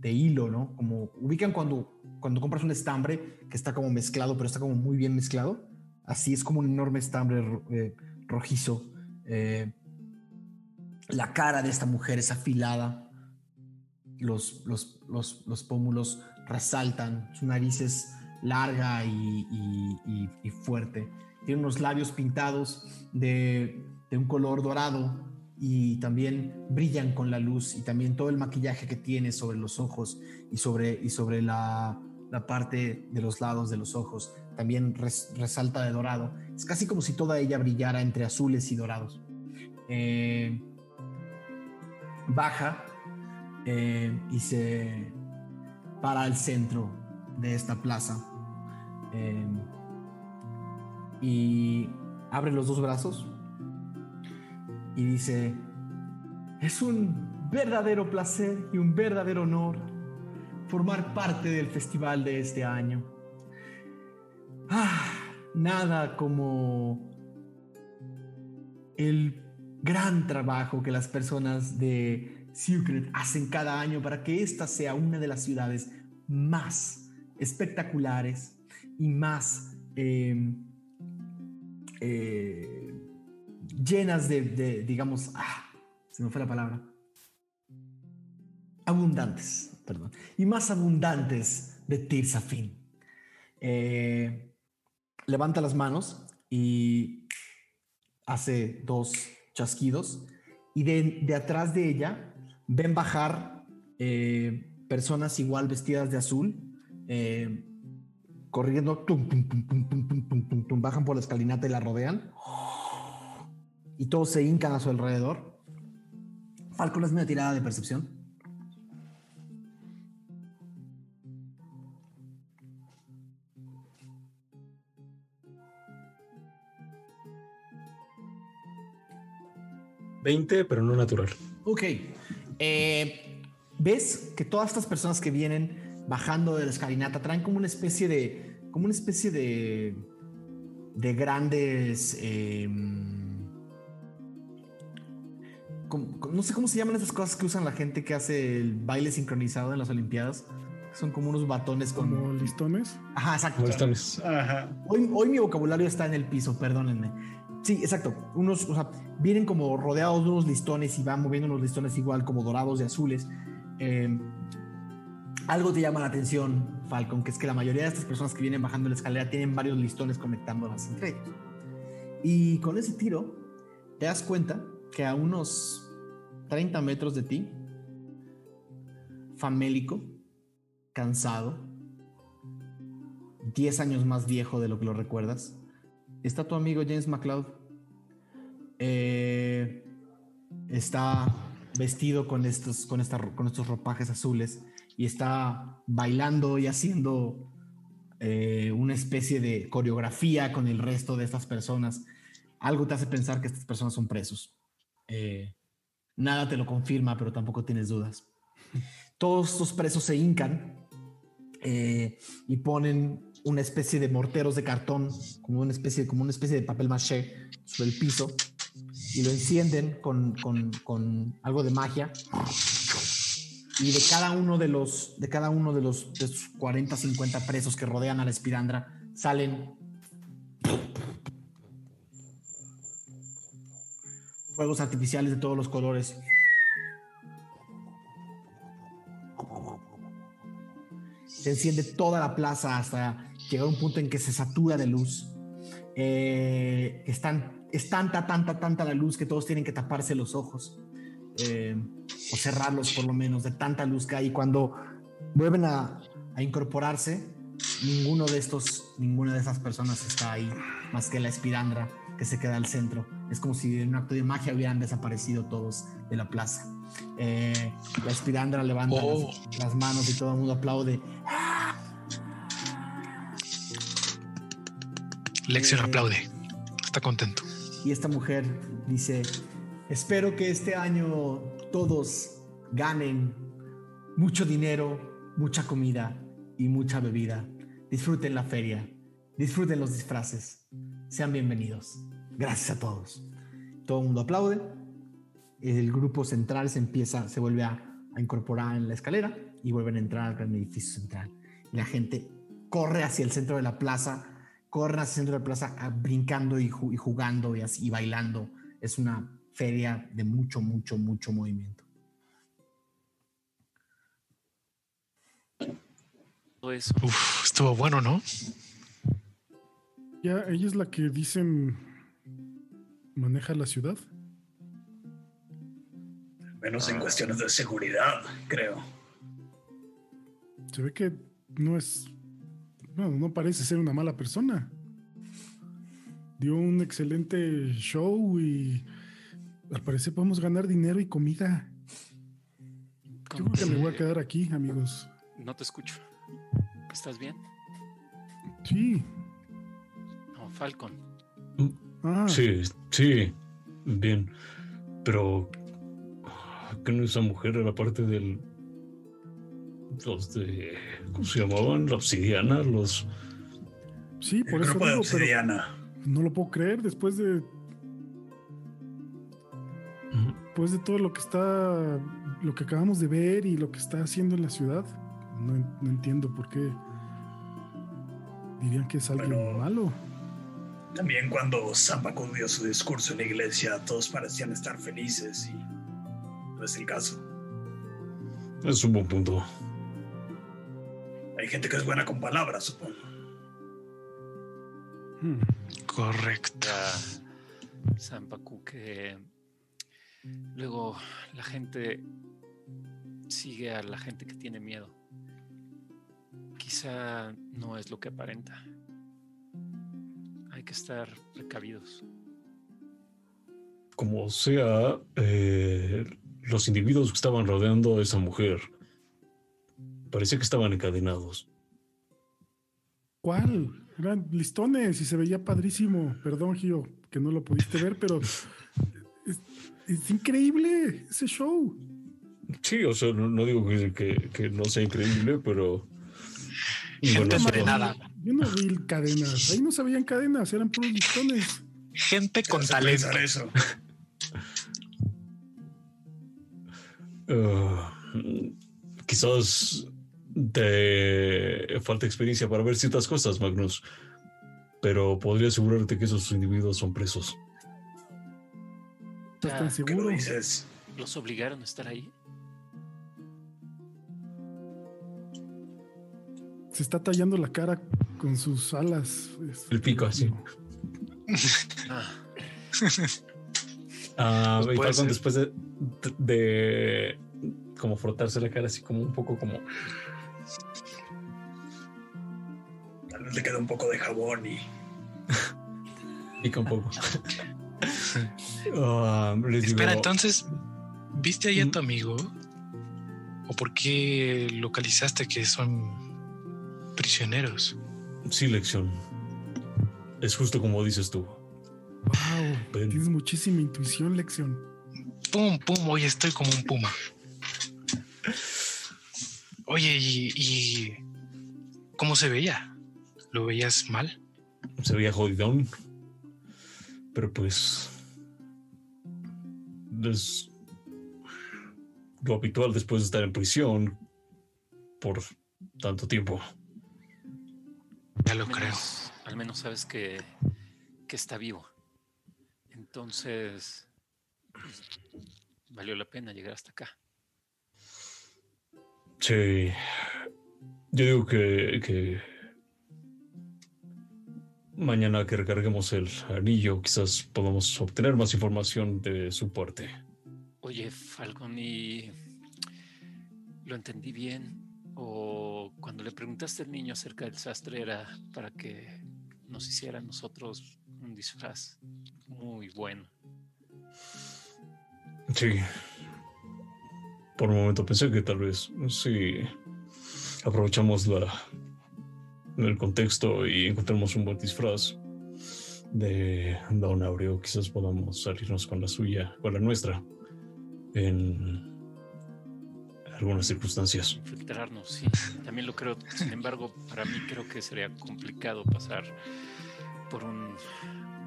de, hilo, ¿no? Como ubican cuando, cuando compras un estambre que está como mezclado, pero está como muy bien mezclado. Así es como un enorme estambre eh, rojizo. Eh, la cara de esta mujer es afilada, los, los, los, los pómulos resaltan, su nariz es larga y, y, y fuerte tiene unos labios pintados de, un color dorado y también brillan con la luz y también todo el maquillaje que tiene sobre los ojos y sobre, y sobre la, parte de los lados de los ojos también resalta de dorado. Es casi como si toda ella brillara entre azules y dorados. Eh, baja eh, y se para al centro de esta plaza eh, y abre los dos brazos y dice, es un verdadero placer y un verdadero honor formar parte del festival de este año. Ah, nada como el gran trabajo que las personas de Secret hacen cada año para que esta sea una de las ciudades más espectaculares y más em, eh, llenas de, digamos, ah, se me fue la palabra, abundantes, perdón, y más abundantes de Tirsafin. Eh, levanta las manos y hace dos chasquidos y de, atrás de ella ven bajar eh, personas igual vestidas de azul, corriendo, bajan por la escalinata y la rodean y todos se hincan a su alrededor. Falcon es una tirada de percepción. ...20, pero no natural. Ok. Eh, ¿Ves que todas estas personas que vienen bajando de la escalinata traen como una especie de... como una especie de... de grandes... Eh, no sé cómo se llaman esas cosas que usan la gente que hace el baile sincronizado en las Olimpiadas. Son como unos batones como listones. Ajá, exacto. Listones. Hoy, hoy mi vocabulario está en el piso, perdónenme. Sí, exacto. Unos, o sea, vienen como rodeados de unos listones y van moviendo unos listones igual como dorados y azules. Em, algo te llama la atención, Falcon, que es que la mayoría de estas personas que vienen bajando la escalera tienen varios listones conectándolas entre ellos. Y con ese tiro te das cuenta que a unos 30 metros de ti, famélico, cansado, 10 años más viejo de lo que lo recuerdas, está tu amigo James McLeod. Eh, está vestido con estos, con, con estos ropajes azules y está bailando y haciendo eh, una especie de coreografía con el resto de estas personas. Algo te hace pensar que estas personas son presos. Eh, nada te lo confirma, pero tampoco tienes dudas. Todos estos presos se hincan eh, y ponen una especie de morteros de cartón, como una especie, como una especie de papel maché sobre el piso y lo encienden con, con, algo de magia. Y de cada uno de los, de cada uno de los, de 40, 50 presos que rodean a la espirandra salen fuegos artificiales de todos los colores. Se enciende toda la plaza hasta llegar a un punto en que se satura de luz. Eh, están, es tanta, tanta, tanta la luz que todos tienen que taparse los ojos eh, o cerrarlos por lo menos de tanta luz que hay. Y cuando vuelven a, a incorporarse, ninguno de estos, ninguna de esas personas está ahí más que la espirandra que se queda al centro. Es como si en un acto de magia hubieran desaparecido todos de la plaza. Eh, la espirandra levanta oh. las, manos y todo el mundo aplaude. Lección eh, aplaude. Contento. Y esta mujer dice, espero que este año todos ganen mucho dinero, mucha comida y mucha bebida. Disfruten la feria, disfruten los disfraces. Sean bienvenidos. Gracias a todos. Todo el mundo aplaude. El grupo central se empieza, se vuelve a, incorporar en la escalera y vuelven a entrar al gran edificio central. Y la gente corre hacia el centro de la plaza, corre hacia el centro de la plaza ah, brincando y, jugando y, así, y bailando. Es una feria de mucho, mucho, mucho movimiento. Uf, estuvo bueno, ¿no? Ya, ella es la que dicen maneja la ciudad. Menos en cuestiones de seguridad, creo. Se ve que no es. Bueno, no parece ser una mala persona. Dio un excelente show y al parecer podemos ganar dinero y comida. Yo creo que me voy a quedar aquí, amigos. No te escucho. ¿Estás bien? Sí. No, Falcon. Ah, Sí, sí, bien. Pero. ¿Qué no esa mujer era parte del. Los de. ¿Cómo se llamaban? La obsidiana, los. sí, por El eso grupo de digo, obsidiana. no lo puedo creer después de después de todo lo que está lo que acabamos de ver y lo que está haciendo en la ciudad. No entiendo por qué dirían que es alguien Bueno. malo. También cuando Zampacu dio su discurso en la iglesia, todos parecían estar felices y no es el caso. Es un buen punto. Hay gente que es buena con palabras, supongo. Hmm. Correcto. Que luego la gente sigue a la gente que tiene miedo. Quizá no es lo que aparenta. Hay que estar precavidos. Como sea, eh, los individuos que estaban rodeando a esa mujer parecía que estaban encadenados. ¿Cuál? Eran listones y se veía padrísimo. Perdón, Gio, que no lo pudiste ver, pero es, es increíble ese show. Sí, o sea, no, no digo que, que- que no sea increíble, pero. Gente Bueno, entrenada. Yo no vi cadenas. Ahí no se veían cadenas, eran puros listones. Gente con talento. eso. Ah, quizás te falta experiencia para ver ciertas cosas, Magnus. Pero podría asegurarte que esos individuos son presos. ¿Estás tan Ya, ¿Qué lo seguro? dices? ¿Los obligaron a estar ahí? Se está tallando la cara con sus alas. Es- El pico, así. Ah, Ah, Pues y Falcon después de, de como frotarse la cara así como un poco como le queda un poco de jabón y pica un poco. Digo, Espera, entonces, ¿viste ahí a Mm. tu amigo? ¿O por qué localizaste que son prisioneros? sí, lección. Es justo como dices tú. Wow, Ven. tienes muchísima intuición, Lección. Pum, pum, hoy estoy como un puma. Oye, ¿y, y cómo se veía? ¿Lo veías mal? Se veía jodidón. Pero pues. Es lo habitual después de estar en prisión por tanto tiempo. Ya lo al creo. menos, al menos sabes que, que está vivo. Entonces, pues, valió la pena llegar hasta acá. Sí. Yo digo que, que mañana que recarguemos el anillo, quizás podamos obtener más información de su parte. Oye, Falcon, ¿y lo entendí bien? ¿O cuando le preguntaste al niño acerca del sastre era para que nos hiciera a nosotros un disfraz muy bueno? Sí. Por un momento pensé que tal vez si aprovechamos la, el contexto y encontramos un buen disfraz de Don Aureo, quizás podamos salirnos con la suya, con la nuestra, en algunas circunstancias. Infiltrarnos, sí, también lo creo. Sin embargo, para mí creo que sería complicado pasar por un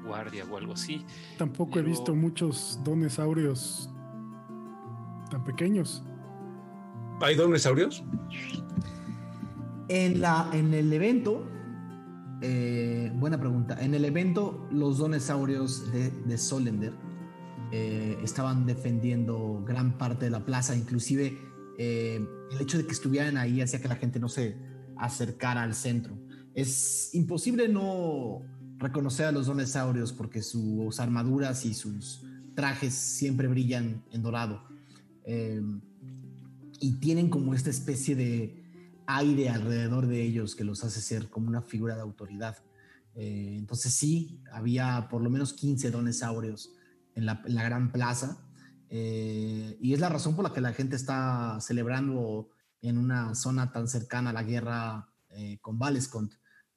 guardia o algo así. Tampoco he Pero- visto muchos dones áureos tan pequeños. ¿Hay dinosaurios? En, la, en el evento, eh, buena pregunta. En el evento, los donesaurios de, de Solender eh, estaban defendiendo gran parte de la plaza. Inclusive eh, el hecho de que estuvieran ahí hacía que la gente no se acercara al centro. Es imposible no reconocer a los donesaurios porque sus armaduras y sus trajes siempre brillan en dorado. Y tienen como esta especie de aire alrededor de ellos que los hace ser como una figura de autoridad. Eh, entonces sí, había por lo menos 15 donesaurios en la, en la gran plaza. Eh, y es la razón por la que la gente está celebrando en una zona tan cercana a la guerra eh, con Valescont.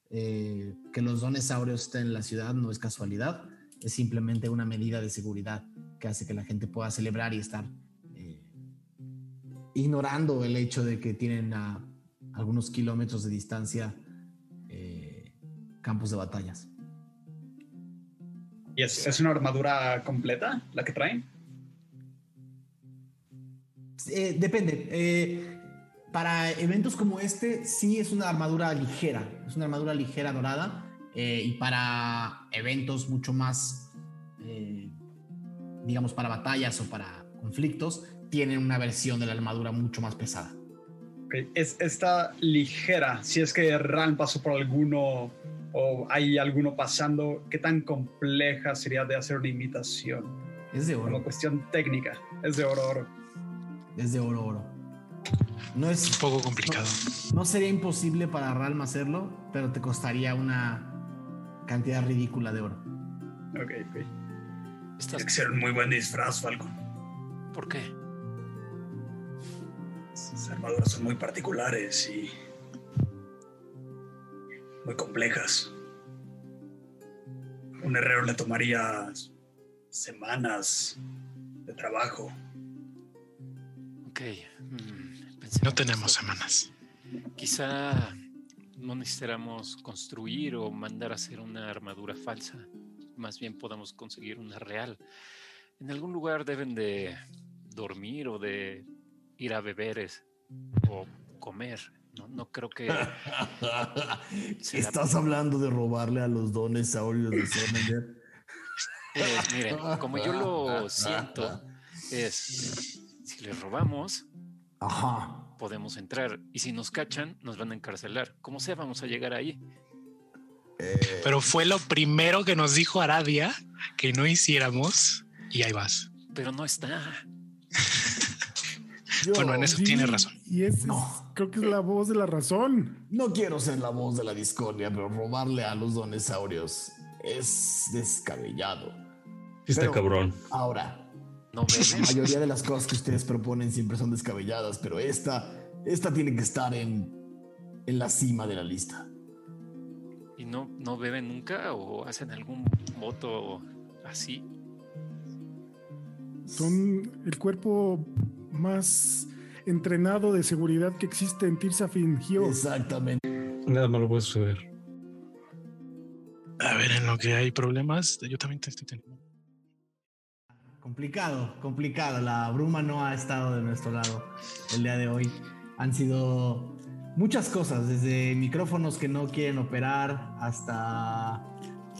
Eh, que los dinosaurios estén en la ciudad no es casualidad, es simplemente una medida de seguridad que hace que la gente pueda celebrar y estar ignorando el hecho de que tienen a algunos kilómetros de distancia campos de batallas. ¿Y es, una armadura completa la que traen? Eh, depende. Eh, para eventos como este, sí es una armadura ligera. Es una armadura ligera dorada. Eh, y para eventos mucho más, digamos, para batallas o para conflictos, tienen una versión de la armadura mucho más pesada. Es esta ligera, si es que Ran pasó por alguno o hay alguno pasando, ¿qué tan compleja sería de hacer una imitación? Es de oro. Como cuestión técnica, es de oro, oro. Es de oro, oro. No es un poco complicado. No, sería imposible para Ralm hacerlo, pero te costaría una cantidad ridícula de oro. Ok, ok. Tiene que ser un muy buen disfraz, Falcon. ¿Por qué? Armaduras son muy particulares y muy complejas. Un herrero le tomaría semanas de trabajo. Ok. Mm, no tenemos semanas. Quizá no necesitamos construir o mandar a hacer una armadura falsa. Más bien podamos conseguir una real. En algún lugar deben de dormir o de ir a beber o comer. No, no creo que. ¿Estás hablando de robarle a los dones aureos de Sonnenberg? Pues miren, como yo lo siento, es si le robamos, podemos entrar. Y si nos cachan, nos van a encarcelar. ¿Cómo sea, vamos a llegar ahí. Eh, Pero fue lo primero que nos dijo Aradia que no hiciéramos. Y ahí vas. Pero no está bueno, en eso tiene razón. Y es, no. creo que es la voz de la razón. No quiero ser la voz de la discordia, pero robarle a los donesaurios es descabellado. Está cabrón. Ahora, no la mayoría de las cosas que ustedes proponen siempre son descabelladas, pero esta, esta tiene que estar en, en la cima de la lista. ¿Y no, no beben nunca o hacen algún voto así? Son el cuerpo más entrenado de seguridad que existe en Tirsa Gio. Exactamente. Nada malo puede suceder. A ver, en lo que hay problemas, yo también te estoy teniendo. Complicado, complicado. La bruma no ha estado de nuestro lado el día de hoy. Han sido muchas cosas, desde micrófonos que no quieren operar hasta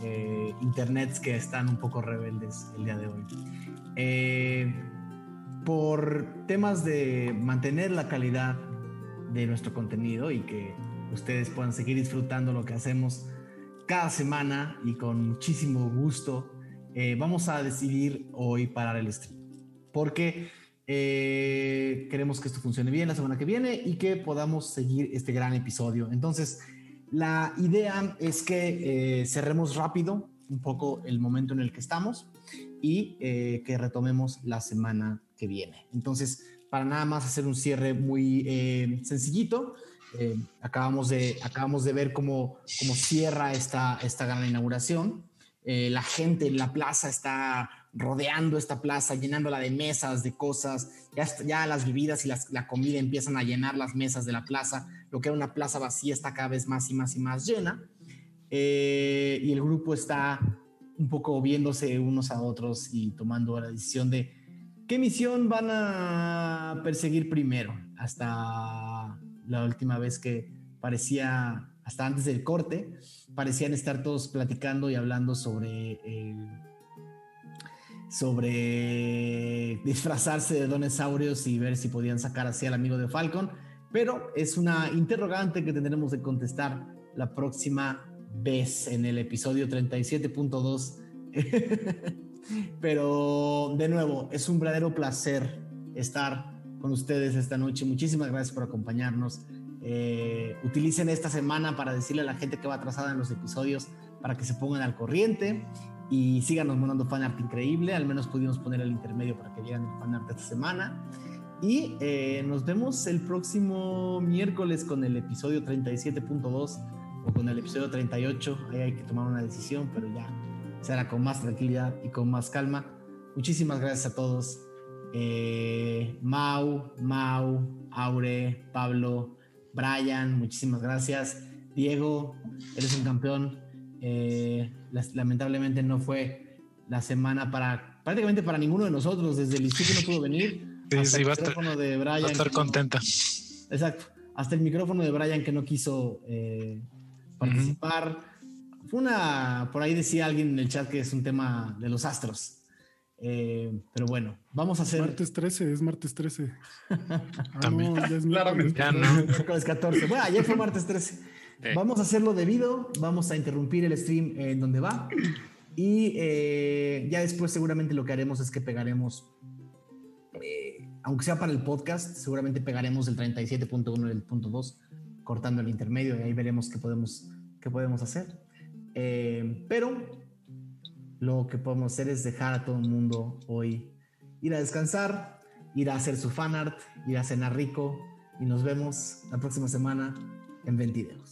eh, internets que están un poco rebeldes el día de hoy. Eh, por temas de mantener la calidad de nuestro contenido y que ustedes puedan seguir disfrutando lo que hacemos cada semana y con muchísimo gusto, eh, vamos a decidir hoy parar el stream. Porque eh, queremos que esto funcione bien la semana que viene y que podamos seguir este gran episodio. Entonces, la idea es que eh, cerremos rápido un poco el momento en el que estamos y que retomemos la semana viene. Entonces, para nada más hacer un cierre muy eh, sencillito, eh, acabamos, de, acabamos de ver cómo, cómo cierra esta, esta gran inauguración. Eh, la gente en la plaza está rodeando esta plaza, llenándola de mesas, de cosas. Ya, ya las bebidas y la comida empiezan a llenar las mesas de la plaza. Lo que era una plaza vacía está cada vez más y más y más llena. y el grupo está un poco viéndose unos a otros y tomando la decisión de ¿Qué misión van a perseguir primero? Hasta la última vez que parecía, hasta antes del corte, parecían estar todos platicando y hablando sobre sobre disfrazarse de donesaurios y ver si podían sacar así al amigo de Falcon, pero es una interrogante que tendremos que contestar la próxima vez en el episodio 37.2 Pero de nuevo, es un verdadero placer estar con ustedes esta noche. Muchísimas gracias por acompañarnos. Eh, utilicen esta semana para decirle a la gente que va atrasada en los episodios para que se pongan al corriente y síganos mandando fanart increíble. Al menos pudimos poner el intermedio para que lleguen el fanart esta semana. Y eh, nos vemos el próximo miércoles con el episodio 37.2 o con el episodio 38. Ahí hay que tomar una decisión, pero ya será con más tranquilidad y con más calma. Muchísimas gracias a todos. Eh, Mau, Mau, Aure, Pablo, Brian, muchísimas gracias. Diego, eres un campeón. Eh, lamentablemente no fue la semana para prácticamente para ninguno de nosotros. Desde el instituto no pudo venir. Sí, sí, va, a de Brian, estar contenta. exacto. Hasta el micrófono de Brian que no quiso eh, participar. Fue una, por ahí decía alguien en el chat que es un tema de los astros. Eh, pero bueno, vamos a hacer. Martes 13, es martes 13. ah, También. No, ya es Claramente. Ya no. Miércoles 14. Bueno, ayer fue martes 13. Vamos a hacerlo debido, vamos a interrumpir el stream en donde va. Y eh, ya después, seguramente lo que haremos es que pegaremos, eh, aunque sea para el podcast, seguramente pegaremos el 37.1 y el punto 2, cortando el intermedio, y ahí veremos qué podemos, qué podemos hacer. Pero lo que podemos hacer es dejar a todo el mundo hoy ir a descansar, ir a hacer su fanart, ir a cenar rico y nos vemos la próxima semana en 20 videos.